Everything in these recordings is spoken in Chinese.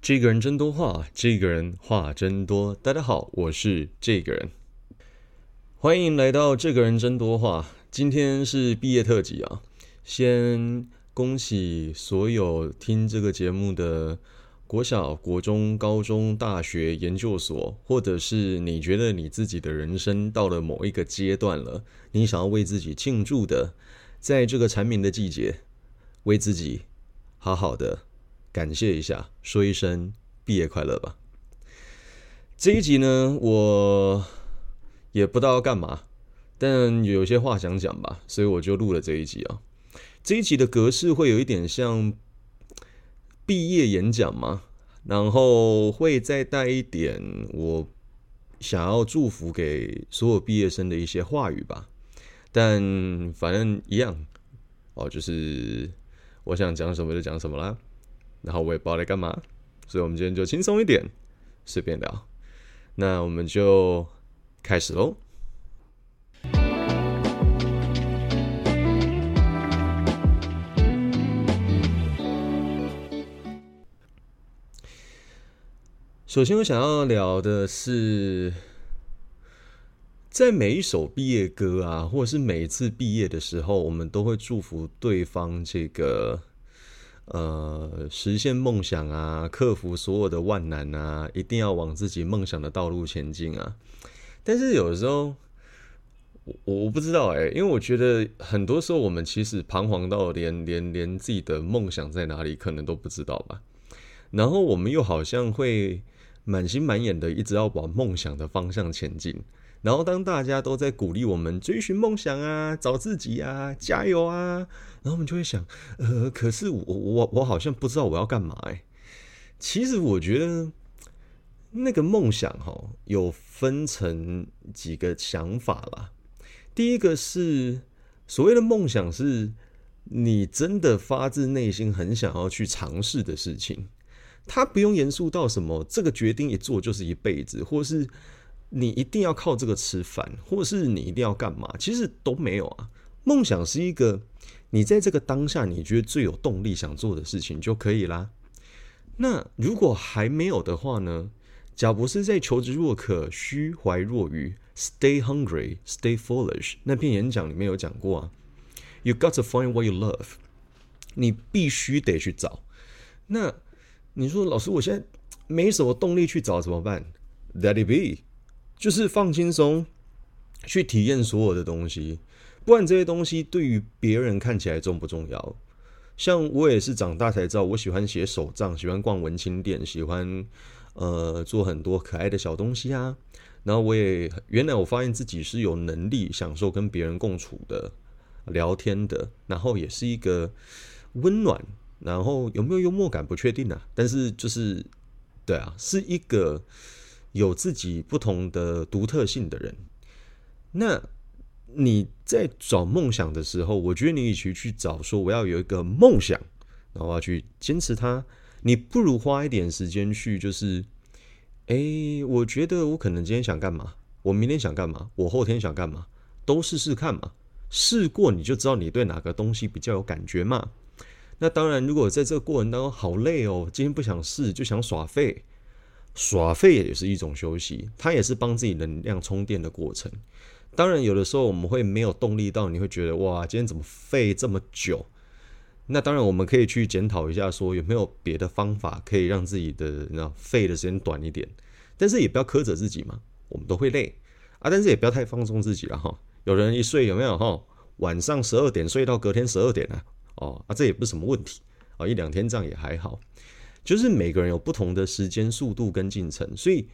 这个人真多话，这个人话真多。大家好，我是这个人，欢迎来到这个人真多话。今天是毕业特辑啊，先恭喜所有听这个节目的国小、国中、高中、大学、研究所，或者是你觉得你自己的人生到了某一个阶段了，你想要为自己庆祝的，在这个蝉鸣的季节，为自己好好的。感谢一下，说一声毕业快乐吧。这一集呢，我也不知道要干嘛，但有些话想讲吧，所以我就录了这一集啊。这一集的格式会有一点像毕业演讲嘛，然后会再带一点我想要祝福给所有毕业生的一些话语吧。但反正一样哦，就是我想讲什么就讲什么啦。然后我也不知道在干嘛，所以我们今天就轻松一点，随便聊。那我们就开始喽。首先，我想要聊的是，在每一首毕业歌啊，或者是每一次毕业的时候，我们都会祝福对方这个。呃，实现梦想啊，克服所有的万难啊，一定要往自己梦想的道路前进啊！但是有时候，我我不知道哎，因为我觉得很多时候我们其实彷徨到连连连自己的梦想在哪里可能都不知道吧。然后我们又好像会满心满眼的一直要往梦想的方向前进。然后，当大家都在鼓励我们追寻梦想啊，找自己啊，加油啊，然后我们就会想，呃，可是我我我好像不知道我要干嘛哎。其实我觉得那个梦想哈，有分成几个想法啦。第一个是所谓的梦想，是你真的发自内心很想要去尝试的事情，它不用严肃到什么，这个决定一做就是一辈子，或是。你一定要靠这个吃饭，或者是你一定要干嘛？其实都没有啊。梦想是一个你在这个当下你觉得最有动力想做的事情就可以啦。那如果还没有的话呢？贾博士在《求知若渴，虚怀若愚》（Stay hungry, stay foolish） 那篇演讲里面有讲过啊。You got to find what you love，你必须得去找。那你说老师，我现在没什么动力去找怎么办？Let it be。就是放轻松，去体验所有的东西，不管这些东西对于别人看起来重不重要。像我也是长大才知道，我喜欢写手账，喜欢逛文青店，喜欢呃做很多可爱的小东西啊。然后我也原来我发现自己是有能力享受跟别人共处的、聊天的，然后也是一个温暖，然后有没有幽默感不确定啊。但是就是对啊，是一个。有自己不同的独特性的人，那你在找梦想的时候，我觉得你与其去找说我要有一个梦想，然后要去坚持它，你不如花一点时间去，就是，哎，我觉得我可能今天想干嘛，我明天想干嘛，我后天想干嘛，都试试看嘛，试过你就知道你对哪个东西比较有感觉嘛。那当然，如果在这个过程当中好累哦，今天不想试，就想耍废。耍废也是一种休息，它也是帮自己能量充电的过程。当然，有的时候我们会没有动力到，你会觉得哇，今天怎么废这么久？那当然，我们可以去检讨一下，说有没有别的方法可以让自己的那废的时间短一点。但是也不要苛责自己嘛，我们都会累啊，但是也不要太放纵自己了哈。有人一睡有没有哈？晚上十二点睡到隔天十二点啊？哦啊，这也不是什么问题啊，一两天这样也还好。就是每个人有不同的时间速度跟进程，所以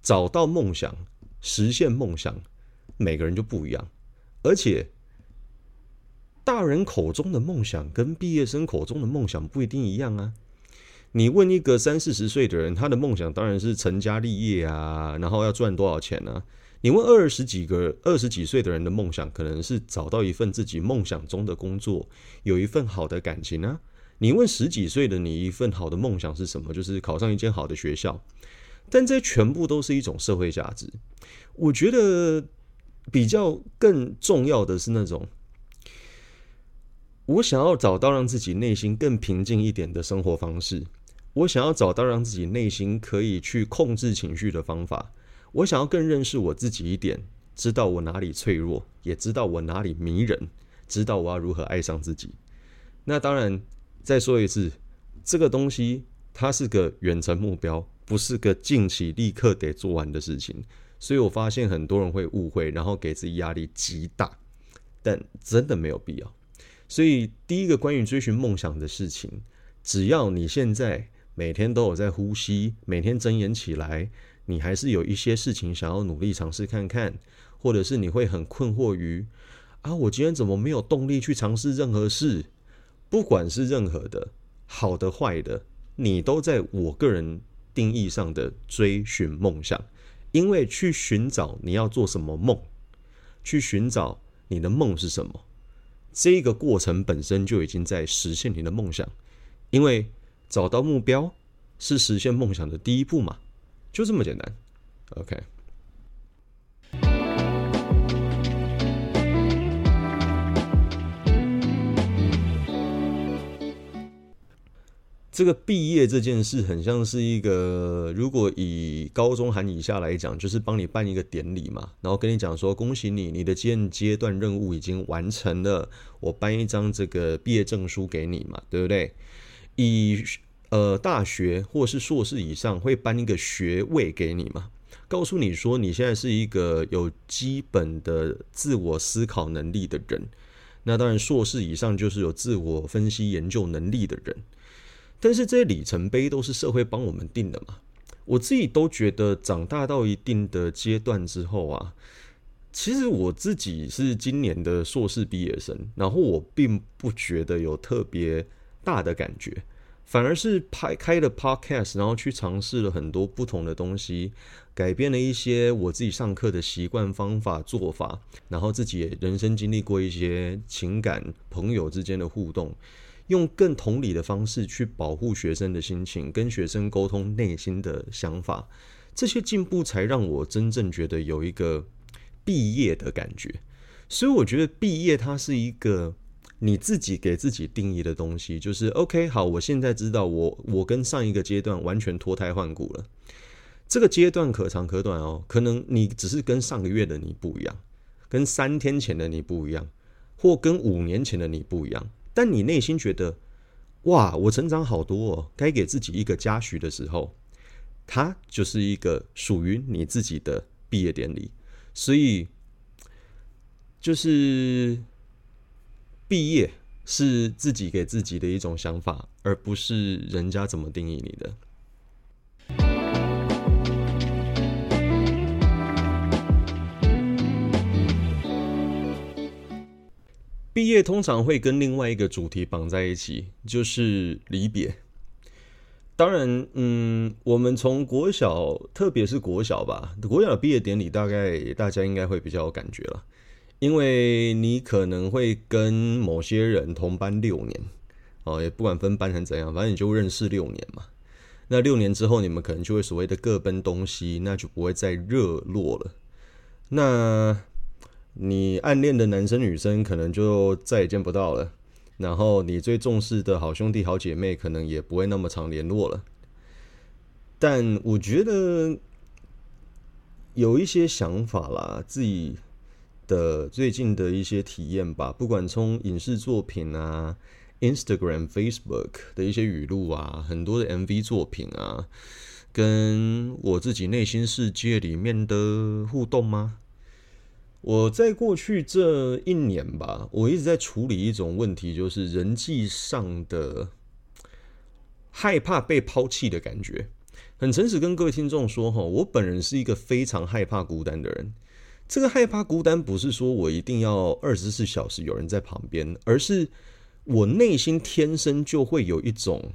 找到梦想、实现梦想，每个人就不一样。而且，大人口中的梦想跟毕业生口中的梦想不一定一样啊。你问一个三四十岁的人，他的梦想当然是成家立业啊，然后要赚多少钱呢？你问二十几个、二十几岁的人的梦想，可能是找到一份自己梦想中的工作，有一份好的感情啊。你问十几岁的你一份好的梦想是什么？就是考上一间好的学校，但这全部都是一种社会价值。我觉得比较更重要的是那种，我想要找到让自己内心更平静一点的生活方式。我想要找到让自己内心可以去控制情绪的方法。我想要更认识我自己一点，知道我哪里脆弱，也知道我哪里迷人，知道我要如何爱上自己。那当然，再说一次，这个东西它是个远程目标，不是个近期立刻得做完的事情。所以我发现很多人会误会，然后给自己压力极大，但真的没有必要。所以第一个关于追寻梦想的事情，只要你现在。每天都有在呼吸，每天睁眼起来，你还是有一些事情想要努力尝试看看，或者是你会很困惑于啊，我今天怎么没有动力去尝试任何事？不管是任何的好的坏的，你都在我个人定义上的追寻梦想，因为去寻找你要做什么梦，去寻找你的梦是什么，这个过程本身就已经在实现你的梦想，因为。找到目标是实现梦想的第一步嘛？就这么简单。OK，这个毕业这件事很像是一个，如果以高中含以下来讲，就是帮你办一个典礼嘛，然后跟你讲说恭喜你，你的现阶段任务已经完成了，我颁一张这个毕业证书给你嘛，对不对？以呃，大学或是硕士以上会颁一个学位给你嘛？告诉你说你现在是一个有基本的自我思考能力的人。那当然，硕士以上就是有自我分析研究能力的人。但是这些里程碑都是社会帮我们定的嘛？我自己都觉得，长大到一定的阶段之后啊，其实我自己是今年的硕士毕业生，然后我并不觉得有特别大的感觉。反而是拍开了 podcast，然后去尝试了很多不同的东西，改变了一些我自己上课的习惯、方法、做法，然后自己也人生经历过一些情感、朋友之间的互动，用更同理的方式去保护学生的心情，跟学生沟通内心的想法，这些进步才让我真正觉得有一个毕业的感觉。所以我觉得毕业它是一个。你自己给自己定义的东西就是 OK，好，我现在知道我我跟上一个阶段完全脱胎换骨了。这个阶段可长可短哦，可能你只是跟上个月的你不一样，跟三天前的你不一样，或跟五年前的你不一样。但你内心觉得哇，我成长好多哦，该给自己一个嘉许的时候，它就是一个属于你自己的毕业典礼。所以就是。毕业是自己给自己的一种想法，而不是人家怎么定义你的。毕业通常会跟另外一个主题绑在一起，就是离别。当然，嗯，我们从国小，特别是国小吧，国小的毕业典礼，大概大家应该会比较有感觉了。因为你可能会跟某些人同班六年，哦，也不管分班成怎样，反正你就认识六年嘛。那六年之后，你们可能就会所谓的各奔东西，那就不会再热络了。那你暗恋的男生女生可能就再也见不到了，然后你最重视的好兄弟好姐妹可能也不会那么常联络了。但我觉得有一些想法啦，自己。的最近的一些体验吧，不管从影视作品啊、Instagram、Facebook 的一些语录啊，很多的 MV 作品啊，跟我自己内心世界里面的互动吗？我在过去这一年吧，我一直在处理一种问题，就是人际上的害怕被抛弃的感觉。很诚实跟各位听众说哈，我本人是一个非常害怕孤单的人。这个害怕孤单，不是说我一定要二十四小时有人在旁边，而是我内心天生就会有一种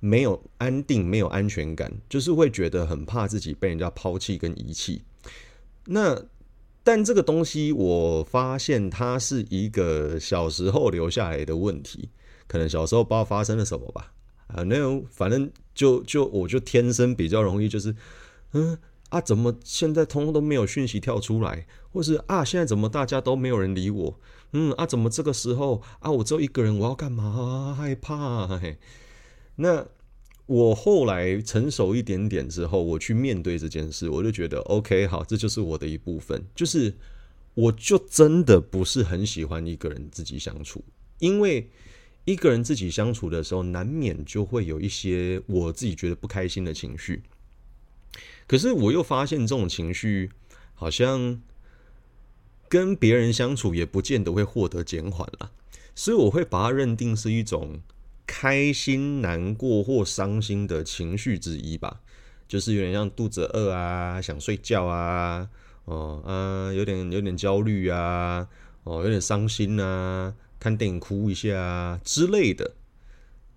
没有安定、没有安全感，就是会觉得很怕自己被人家抛弃跟遗弃。那但这个东西，我发现它是一个小时候留下来的问题，可能小时候不知道发生了什么吧。啊，那反正就就我就天生比较容易，就是嗯。啊，怎么现在通通都没有讯息跳出来？或是啊，现在怎么大家都没有人理我？嗯，啊，怎么这个时候啊，我只有一个人，我要干嘛？害怕。嘿，那我后来成熟一点点之后，我去面对这件事，我就觉得 OK，好，这就是我的一部分。就是我就真的不是很喜欢一个人自己相处，因为一个人自己相处的时候，难免就会有一些我自己觉得不开心的情绪。可是我又发现这种情绪好像跟别人相处也不见得会获得减缓了，所以我会把它认定是一种。开心、难过或伤心的情绪之一吧，就是有点像肚子饿啊、想睡觉啊、哦啊，有点有点焦虑啊、哦有点伤心啊、看电影哭一下啊之类的，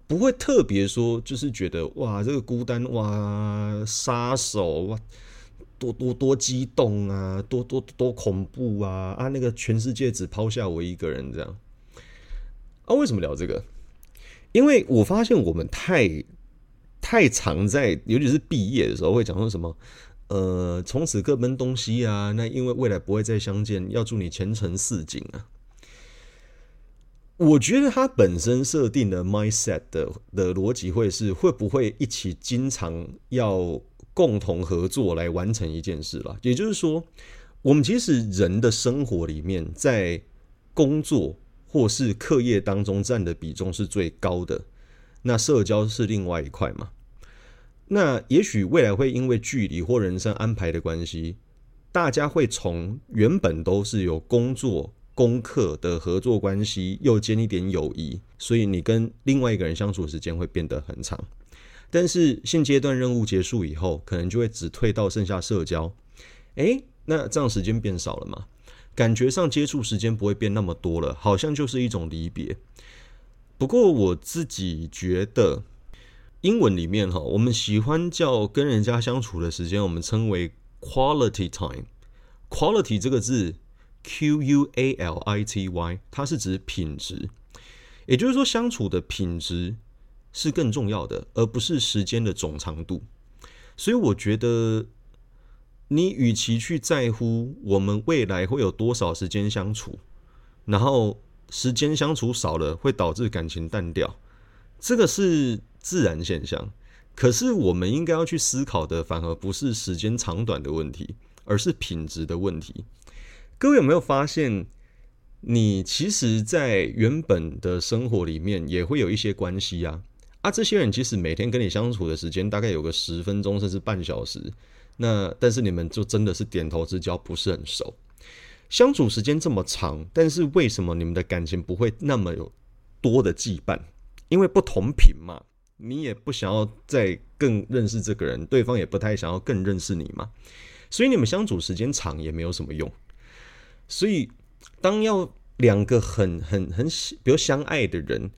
不会特别说，就是觉得哇，这个孤单哇，杀手哇，多多多激动啊，多多多恐怖啊啊，那个全世界只抛下我一个人这样啊？为什么聊这个？因为我发现我们太太常在，尤其是毕业的时候，会讲说什么，呃，从此各奔东西啊。那因为未来不会再相见，要祝你前程似锦啊。我觉得他本身设定的 mindset 的的逻辑会是，会不会一起经常要共同合作来完成一件事了？也就是说，我们其实人的生活里面，在工作。或是课业当中占的比重是最高的，那社交是另外一块嘛？那也许未来会因为距离或人生安排的关系，大家会从原本都是有工作、功课的合作关系，又兼一点友谊，所以你跟另外一个人相处时间会变得很长。但是现阶段任务结束以后，可能就会只退到剩下社交。诶，那这样时间变少了吗？感觉上接触时间不会变那么多了，好像就是一种离别。不过我自己觉得，英文里面哈，我们喜欢叫跟人家相处的时间，我们称为 quality time。quality 这个字，Q U A L I T Y，它是指品质，也就是说相处的品质是更重要的，而不是时间的总长度。所以我觉得。你与其去在乎我们未来会有多少时间相处，然后时间相处少了会导致感情淡掉，这个是自然现象。可是我们应该要去思考的，反而不是时间长短的问题，而是品质的问题。各位有没有发现，你其实，在原本的生活里面也会有一些关系啊？啊，这些人其实每天跟你相处的时间大概有个十分钟，甚至半小时。那但是你们就真的是点头之交，不是很熟，相处时间这么长，但是为什么你们的感情不会那么有多的羁绊？因为不同频嘛，你也不想要再更认识这个人，对方也不太想要更认识你嘛，所以你们相处时间长也没有什么用。所以当要两个很很很比如相爱的人，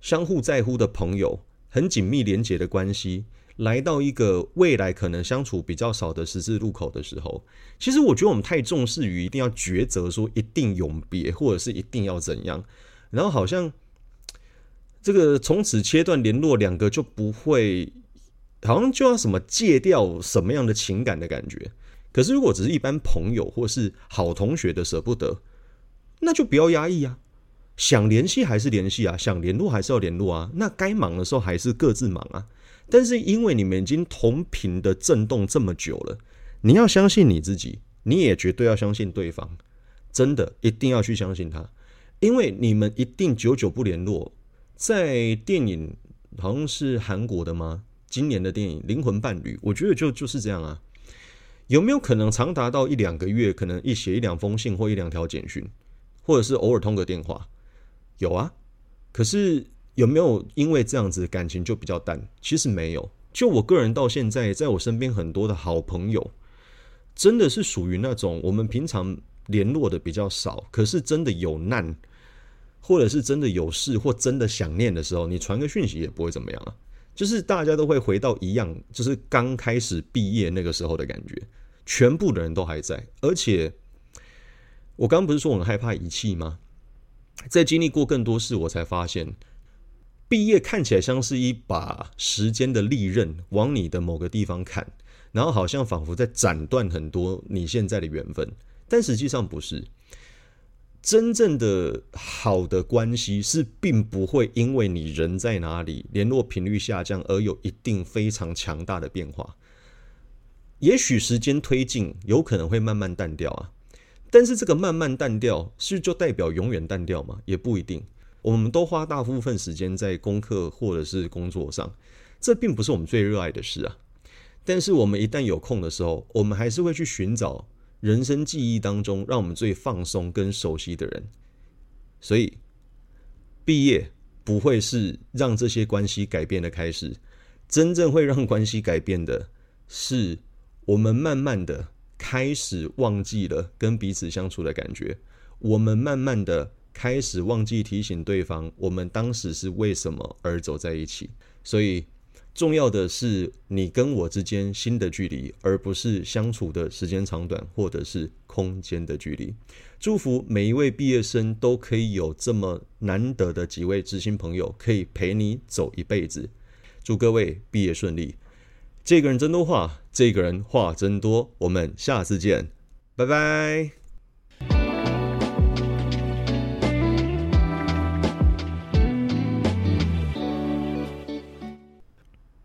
相互在乎的朋友，很紧密连结的关系。来到一个未来可能相处比较少的十字路口的时候，其实我觉得我们太重视于一定要抉择，说一定永别，或者是一定要怎样，然后好像这个从此切断联络，两个就不会，好像就要什么戒掉什么样的情感的感觉。可是如果只是一般朋友或是好同学的舍不得，那就不要压抑啊，想联系还是联系啊，想联络还是要联络啊，那该忙的时候还是各自忙啊。但是因为你们已经同频的震动这么久了，你要相信你自己，你也绝对要相信对方，真的一定要去相信他，因为你们一定久久不联络。在电影好像是韩国的吗？今年的电影《灵魂伴侣》，我觉得就就是这样啊。有没有可能长达到一两个月，可能一写一两封信或一两条简讯，或者是偶尔通个电话？有啊，可是。有没有因为这样子感情就比较淡？其实没有。就我个人到现在，在我身边很多的好朋友，真的是属于那种我们平常联络的比较少，可是真的有难，或者是真的有事或真的想念的时候，你传个讯息也不会怎么样啊。就是大家都会回到一样，就是刚开始毕业那个时候的感觉，全部的人都还在。而且我刚不是说我很害怕遗弃吗？在经历过更多事，我才发现。毕业看起来像是一把时间的利刃，往你的某个地方砍，然后好像仿佛在斩断很多你现在的缘分，但实际上不是。真正的好的关系是并不会因为你人在哪里，联络频率下降而有一定非常强大的变化。也许时间推进，有可能会慢慢淡掉啊。但是这个慢慢淡掉，是就代表永远淡掉吗？也不一定。我们都花大部分时间在功课或者是工作上，这并不是我们最热爱的事啊。但是我们一旦有空的时候，我们还是会去寻找人生记忆当中让我们最放松跟熟悉的人。所以，毕业不会是让这些关系改变的开始，真正会让关系改变的是我们慢慢的开始忘记了跟彼此相处的感觉，我们慢慢的开始忘记提醒对方，我们当时是为什么而走在一起。所以。重要的是你跟我之间心的距离，而不是相处的时间长短，或者是空间的距离。祝福每一位毕业生都可以有这么难得的几位知心朋友，可以陪你走一辈子。祝各位毕业顺利。这个人真多话，这个人话真多。我们下次见，拜拜。